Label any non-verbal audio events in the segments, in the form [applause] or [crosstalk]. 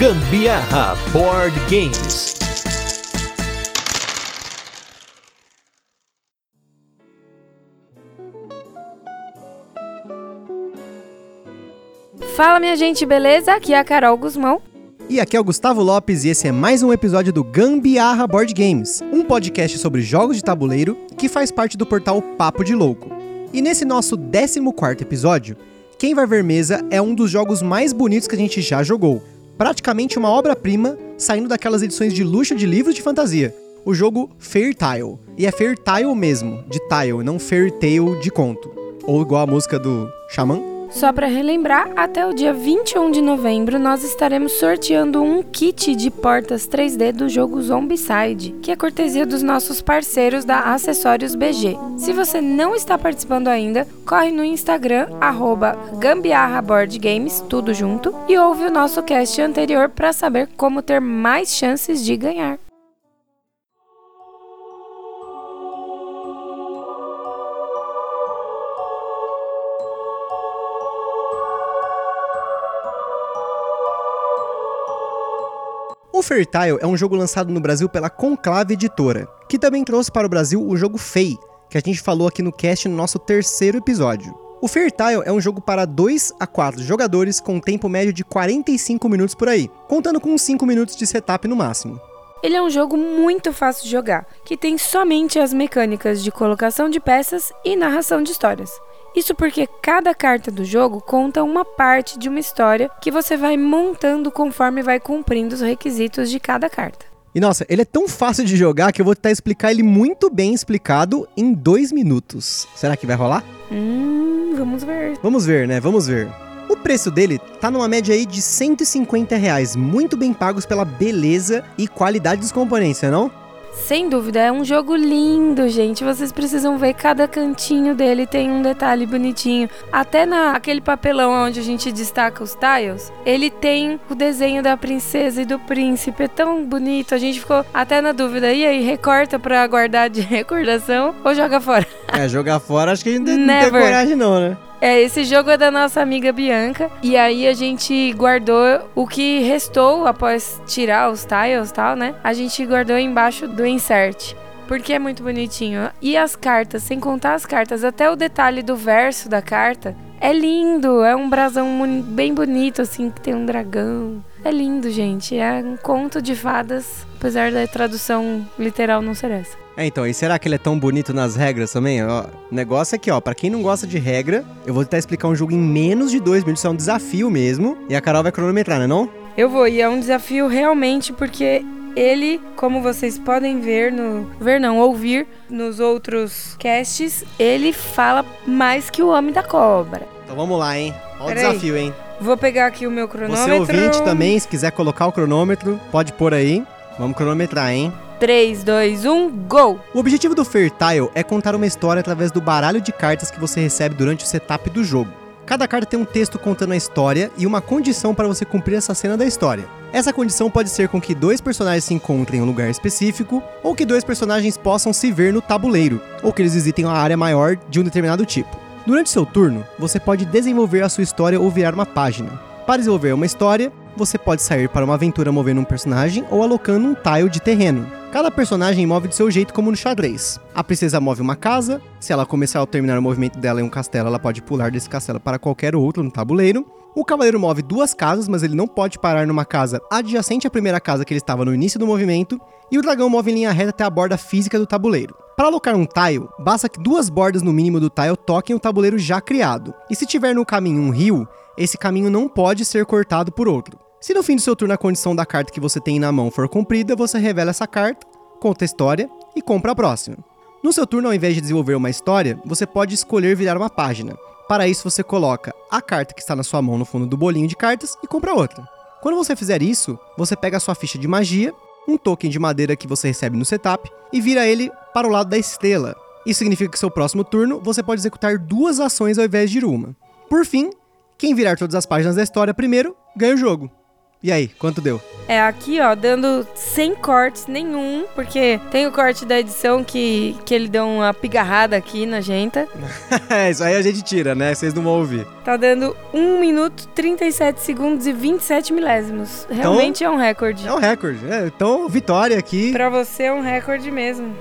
Gambiarra Board Games. Fala minha gente, beleza? Aqui é a Carol Guzmão. E aqui é o Gustavo Lopes e esse é mais um episódio do Gambiarra Board Games, um podcast sobre jogos de tabuleiro que faz parte do portal Papo de Louco. E nesse nosso 14 episódio, Quem Vai Ver Mesa é um dos jogos mais bonitos que a gente já jogou. Praticamente uma obra-prima saindo daquelas edições de luxo de livros de fantasia. O jogo Fair Tile. E é Fair Tile mesmo, de tile, não Fairy Tale de conto. Ou igual a música do Xamã. Só para relembrar, até o dia 21 de novembro nós estaremos sorteando um kit de portas 3D do jogo Zombicide, que é cortesia dos nossos parceiros da Acessórios BG. Se você não está participando ainda, corre no Instagram @gambiarraboardgames tudo junto e ouve o nosso cast anterior para saber como ter mais chances de ganhar. O Fairtile é um jogo lançado no Brasil pela Conclave Editora, que também trouxe para o Brasil o jogo Fei, que a gente falou aqui no cast no nosso terceiro episódio. O Fairtile é um jogo para 2 a 4 jogadores com tempo médio de 45 minutos por aí, contando com 5 minutos de setup no máximo. Ele é um jogo muito fácil de jogar, que tem somente as mecânicas de colocação de peças e narração de histórias. Isso porque cada carta do jogo conta uma parte de uma história que você vai montando conforme vai cumprindo os requisitos de cada carta. E nossa, ele é tão fácil de jogar que eu vou tentar explicar ele muito bem explicado em dois minutos. Será que vai rolar? Hum, vamos ver. Vamos ver, né? Vamos ver. O preço dele tá numa média aí de 150 reais, muito bem pagos pela beleza e qualidade dos componentes, não? Sem dúvida, é um jogo lindo, gente. Vocês precisam ver cada cantinho dele tem um detalhe bonitinho. Até naquele papelão onde a gente destaca os tiles, ele tem o desenho da princesa e do príncipe. É tão bonito. A gente ficou até na dúvida. E aí, recorta pra guardar de [laughs] recordação ou joga fora? É, jogar fora acho que a gente não tem coragem não, né? É, esse jogo é da nossa amiga Bianca. E aí a gente guardou o que restou após tirar os tiles e tal, né? A gente guardou embaixo do insert. Porque é muito bonitinho. E as cartas, sem contar as cartas, até o detalhe do verso da carta. É lindo, é um brasão bem bonito, assim, que tem um dragão. É lindo, gente. É um conto de fadas, apesar da tradução literal não ser essa. É, então, e será que ele é tão bonito nas regras também? Ó, o negócio é que, ó, pra quem não gosta de regra, eu vou tentar explicar um jogo em menos de dois minutos, é um desafio mesmo, e a Carol vai cronometrar, né não? Eu vou, e é um desafio realmente porque ele, como vocês podem ver no. ver não, ouvir nos outros casts, ele fala mais que o Homem da Cobra. Então vamos lá, hein? Ó o desafio, hein? Vou pegar aqui o meu Você cronômetro. ouvinte também, se quiser colocar o cronômetro, pode pôr aí. Vamos cronometrar, hein? 3, 2, 1, go! O objetivo do Fairtile é contar uma história através do baralho de cartas que você recebe durante o setup do jogo. Cada carta tem um texto contando a história e uma condição para você cumprir essa cena da história. Essa condição pode ser com que dois personagens se encontrem em um lugar específico, ou que dois personagens possam se ver no tabuleiro, ou que eles visitem uma área maior de um determinado tipo. Durante seu turno, você pode desenvolver a sua história ou virar uma página. Para desenvolver uma história, você pode sair para uma aventura movendo um personagem ou alocando um tile de terreno. Cada personagem move do seu jeito como no xadrez. A princesa move uma casa, se ela começar ou terminar o movimento dela em um castelo, ela pode pular desse castelo para qualquer outro no tabuleiro. O cavaleiro move duas casas, mas ele não pode parar numa casa adjacente à primeira casa que ele estava no início do movimento. E o dragão move em linha reta até a borda física do tabuleiro. Para alocar um tile, basta que duas bordas no mínimo do tile toquem o tabuleiro já criado. E se tiver no caminho um rio, esse caminho não pode ser cortado por outro. Se no fim do seu turno a condição da carta que você tem na mão for cumprida, você revela essa carta, conta a história e compra a próxima. No seu turno, ao invés de desenvolver uma história, você pode escolher virar uma página. Para isso, você coloca a carta que está na sua mão no fundo do bolinho de cartas e compra outra. Quando você fizer isso, você pega a sua ficha de magia, um token de madeira que você recebe no setup e vira ele para o lado da estrela. Isso significa que seu próximo turno você pode executar duas ações ao invés de uma. Por fim, quem virar todas as páginas da história primeiro ganha o jogo. E aí, quanto deu? É aqui, ó, dando sem cortes nenhum, porque tem o corte da edição que, que ele deu uma pigarrada aqui na gente. [laughs] É, isso aí a gente tira, né? Vocês não vão ouvir. Tá dando 1 minuto, 37 segundos e 27 milésimos. Realmente é um recorde. É um recorde. É, então, vitória aqui. Pra você é um recorde mesmo.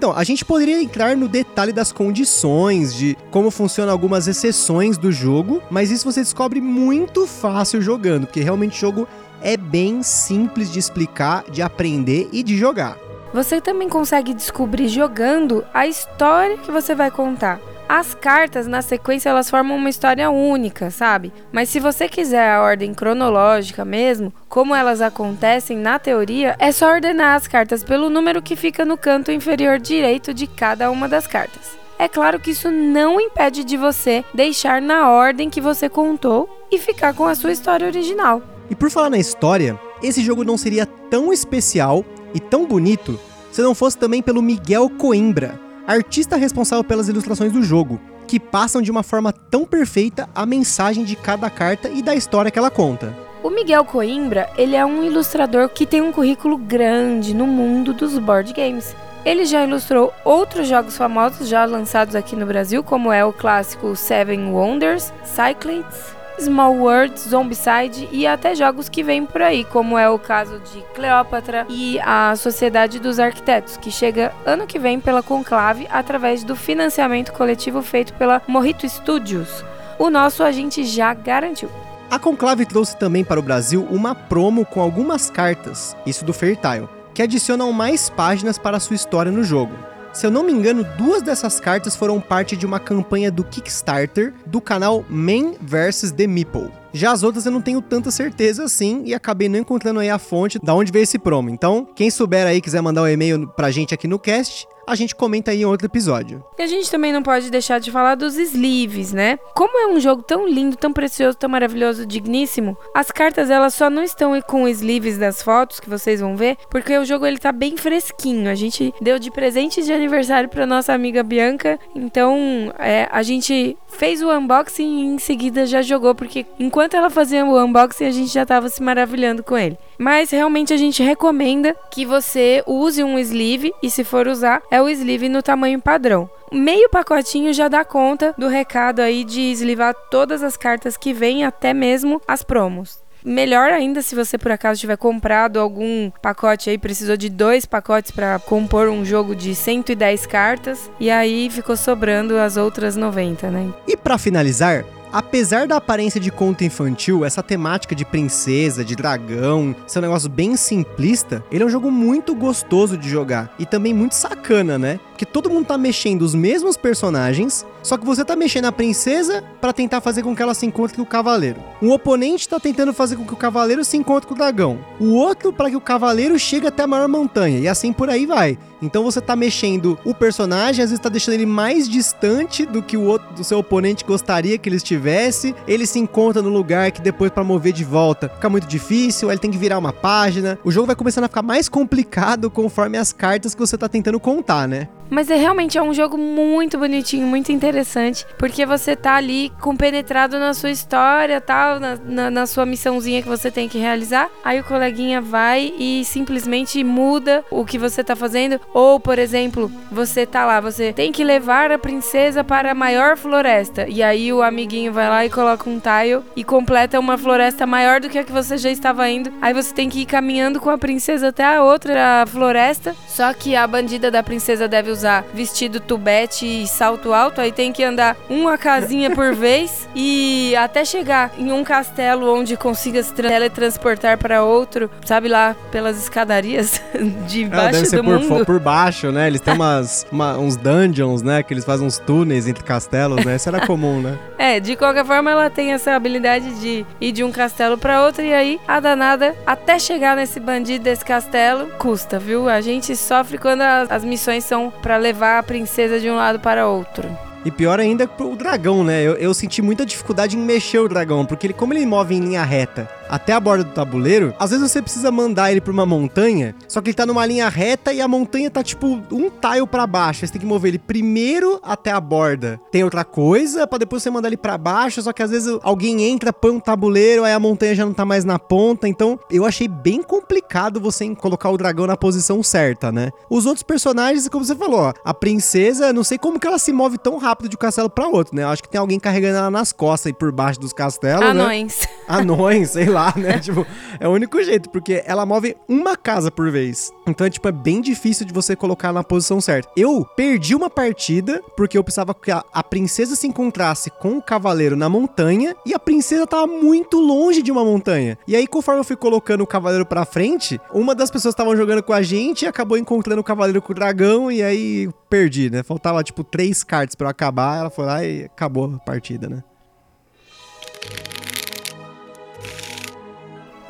Então, a gente poderia entrar no detalhe das condições, de como funcionam algumas exceções do jogo, mas isso você descobre muito fácil jogando, porque realmente o jogo é bem simples de explicar, de aprender e de jogar. Você também consegue descobrir jogando a história que você vai contar. As cartas, na sequência, elas formam uma história única, sabe? Mas se você quiser a ordem cronológica mesmo, como elas acontecem na teoria, é só ordenar as cartas pelo número que fica no canto inferior direito de cada uma das cartas. É claro que isso não impede de você deixar na ordem que você contou e ficar com a sua história original. E por falar na história, esse jogo não seria tão especial e tão bonito se não fosse também pelo Miguel Coimbra artista responsável pelas ilustrações do jogo, que passam de uma forma tão perfeita a mensagem de cada carta e da história que ela conta. O Miguel Coimbra, ele é um ilustrador que tem um currículo grande no mundo dos board games. Ele já ilustrou outros jogos famosos já lançados aqui no Brasil, como é o clássico Seven Wonders, Cyclades, Small World, Zombicide e até jogos que vêm por aí, como é o caso de Cleópatra e a Sociedade dos Arquitetos, que chega ano que vem pela Conclave através do financiamento coletivo feito pela Morrito Studios. O nosso a gente já garantiu. A Conclave trouxe também para o Brasil uma promo com algumas cartas, isso do Fairtile, que adicionam mais páginas para sua história no jogo. Se eu não me engano, duas dessas cartas foram parte de uma campanha do Kickstarter do canal Man vs The Meeple. Já as outras eu não tenho tanta certeza assim e acabei não encontrando aí a fonte da onde veio esse promo. Então, quem souber aí quiser mandar um e-mail pra gente aqui no cast, a gente comenta aí em outro episódio. E a gente também não pode deixar de falar dos sleeves, né? Como é um jogo tão lindo, tão precioso, tão maravilhoso, digníssimo, as cartas elas só não estão com sleeves das fotos que vocês vão ver, porque o jogo ele tá bem fresquinho. A gente deu de presente de aniversário para nossa amiga Bianca, então é, a gente fez o unboxing e em seguida já jogou, porque enquanto ela fazia o unboxing a gente já tava se maravilhando com ele. Mas realmente a gente recomenda que você use um sleeve e se for usar, é o sleeve no tamanho padrão. Meio pacotinho já dá conta do recado aí de eslivar todas as cartas que vêm, até mesmo as promos. Melhor ainda se você por acaso tiver comprado algum pacote aí, precisou de dois pacotes para compor um jogo de 110 cartas e aí ficou sobrando as outras 90, né? E para finalizar, Apesar da aparência de conto infantil, essa temática de princesa, de dragão, ser um negócio bem simplista, ele é um jogo muito gostoso de jogar e também muito sacana, né? Porque todo mundo tá mexendo os mesmos personagens, só que você tá mexendo a princesa para tentar fazer com que ela se encontre com o cavaleiro. Um oponente tá tentando fazer com que o cavaleiro se encontre com o dragão. O outro para que o cavaleiro chegue até a maior montanha e assim por aí vai. Então você tá mexendo o personagem, às vezes tá deixando ele mais distante do que o outro do seu oponente gostaria que ele estivesse. Ele se encontra no lugar que depois para mover de volta fica muito difícil, ele tem que virar uma página. O jogo vai começando a ficar mais complicado conforme as cartas que você tá tentando contar, né? Mas é realmente é um jogo muito bonitinho, muito interessante, porque você tá ali compenetrado na sua história, tal, na, na, na, sua missãozinha que você tem que realizar. Aí o coleguinha vai e simplesmente muda o que você tá fazendo. Ou, por exemplo, você tá lá, você tem que levar a princesa para a maior floresta. E aí o amiguinho vai lá e coloca um tile e completa uma floresta maior do que a que você já estava indo. Aí você tem que ir caminhando com a princesa até a outra floresta. Só que a bandida da princesa deve usar usar vestido tubete e salto alto, aí tem que andar uma casinha por [laughs] vez e até chegar em um castelo onde consiga se teletransportar para outro, sabe lá, pelas escadarias [laughs] de baixo é, deve ser do por, mundo. por baixo, né? Eles têm umas, uma, uns dungeons, né? Que eles fazem uns túneis entre castelos, né? Isso era comum, né? [laughs] É, de qualquer forma ela tem essa habilidade de ir de um castelo para outro e aí a danada até chegar nesse bandido desse castelo custa, viu? A gente sofre quando as, as missões são para levar a princesa de um lado para outro. E pior ainda o dragão, né? Eu, eu, senti muita dificuldade em mexer o dragão, porque ele, como ele move em linha reta até a borda do tabuleiro, às vezes você precisa mandar ele pra uma montanha, só que ele tá numa linha reta e a montanha tá tipo um tile para baixo. Você tem que mover ele primeiro até a borda. Tem outra coisa para depois você mandar ele para baixo, só que às vezes alguém entra, põe um tabuleiro, aí a montanha já não tá mais na ponta. Então, eu achei bem complicado você colocar o dragão na posição certa, né? Os outros personagens, como você falou, ó, a princesa, não sei como que ela se move tão rápido de um castelo para outro, né? Eu acho que tem alguém carregando ela nas costas e por baixo dos castelos, né? Anões. né? Anões, sei lá, né? [laughs] tipo, é o único jeito, porque ela move uma casa por vez. Então, é, tipo, é bem difícil de você colocar na posição certa. Eu perdi uma partida porque eu precisava que a, a princesa se encontrasse com o cavaleiro na montanha e a princesa tava muito longe de uma montanha. E aí, conforme eu fui colocando o cavaleiro pra frente, uma das pessoas estavam jogando com a gente e acabou encontrando o cavaleiro com o dragão e aí perdi, né? Faltava, tipo, três cartas para acabar, ela foi lá e acabou a partida, né?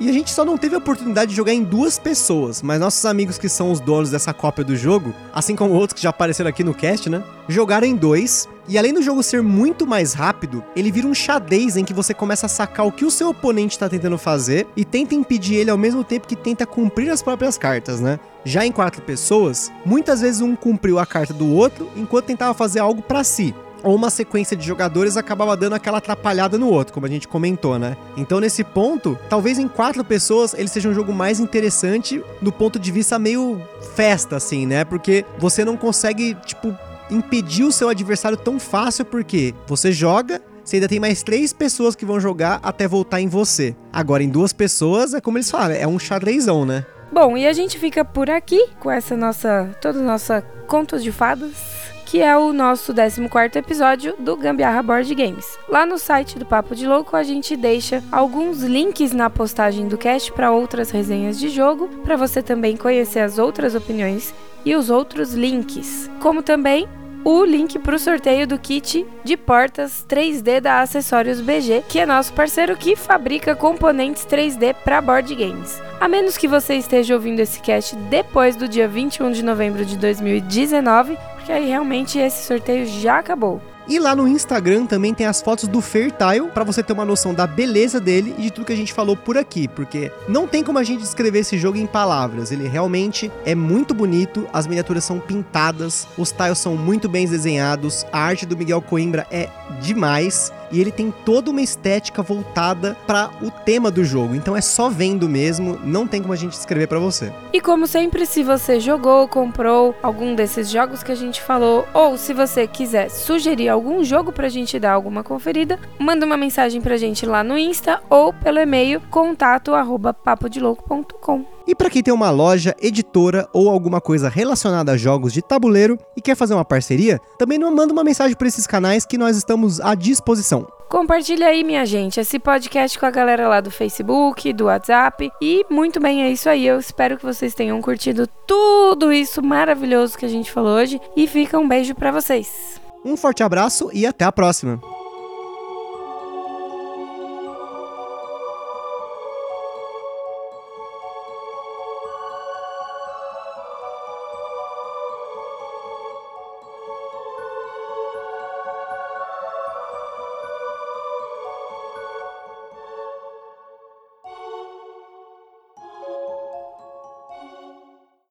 E a gente só não teve a oportunidade de jogar em duas pessoas, mas nossos amigos que são os donos dessa cópia do jogo, assim como outros que já apareceram aqui no cast, né? Jogaram em dois. E além do jogo ser muito mais rápido, ele vira um xadrez em que você começa a sacar o que o seu oponente está tentando fazer e tenta impedir ele ao mesmo tempo que tenta cumprir as próprias cartas, né? Já em quatro pessoas, muitas vezes um cumpriu a carta do outro enquanto tentava fazer algo para si ou uma sequência de jogadores acabava dando aquela atrapalhada no outro, como a gente comentou, né? Então, nesse ponto, talvez em quatro pessoas ele seja um jogo mais interessante do ponto de vista meio festa, assim, né? Porque você não consegue, tipo, impedir o seu adversário tão fácil, porque você joga, você ainda tem mais três pessoas que vão jogar até voltar em você. Agora, em duas pessoas, é como eles falam, é um xadrezão, né? Bom, e a gente fica por aqui com essa nossa, toda nossa contos de fadas que é o nosso 14 episódio do Gambiarra Board Games. Lá no site do Papo de Louco a gente deixa alguns links na postagem do cast para outras resenhas de jogo, para você também conhecer as outras opiniões e os outros links, como também o link para o sorteio do kit de portas 3D da Acessórios BG, que é nosso parceiro que fabrica componentes 3D para board games. A menos que você esteja ouvindo esse cast depois do dia 21 de novembro de 2019, porque aí realmente esse sorteio já acabou. E lá no Instagram também tem as fotos do Fairtile para você ter uma noção da beleza dele e de tudo que a gente falou por aqui, porque não tem como a gente descrever esse jogo em palavras. Ele realmente é muito bonito, as miniaturas são pintadas, os tiles são muito bem desenhados, a arte do Miguel Coimbra é demais e ele tem toda uma estética voltada para o tema do jogo. Então é só vendo mesmo, não tem como a gente escrever para você. E como sempre, se você jogou, comprou algum desses jogos que a gente falou, ou se você quiser sugerir algum jogo pra gente dar alguma conferida, manda uma mensagem pra gente lá no Insta ou pelo e-mail contato@papodelouco.com. E para quem tem uma loja, editora ou alguma coisa relacionada a jogos de tabuleiro e quer fazer uma parceria, também não manda uma mensagem para esses canais que nós estamos à disposição. Compartilha aí, minha gente, esse podcast com a galera lá do Facebook, do WhatsApp. E muito bem, é isso aí. Eu espero que vocês tenham curtido tudo isso maravilhoso que a gente falou hoje. E fica um beijo para vocês. Um forte abraço e até a próxima.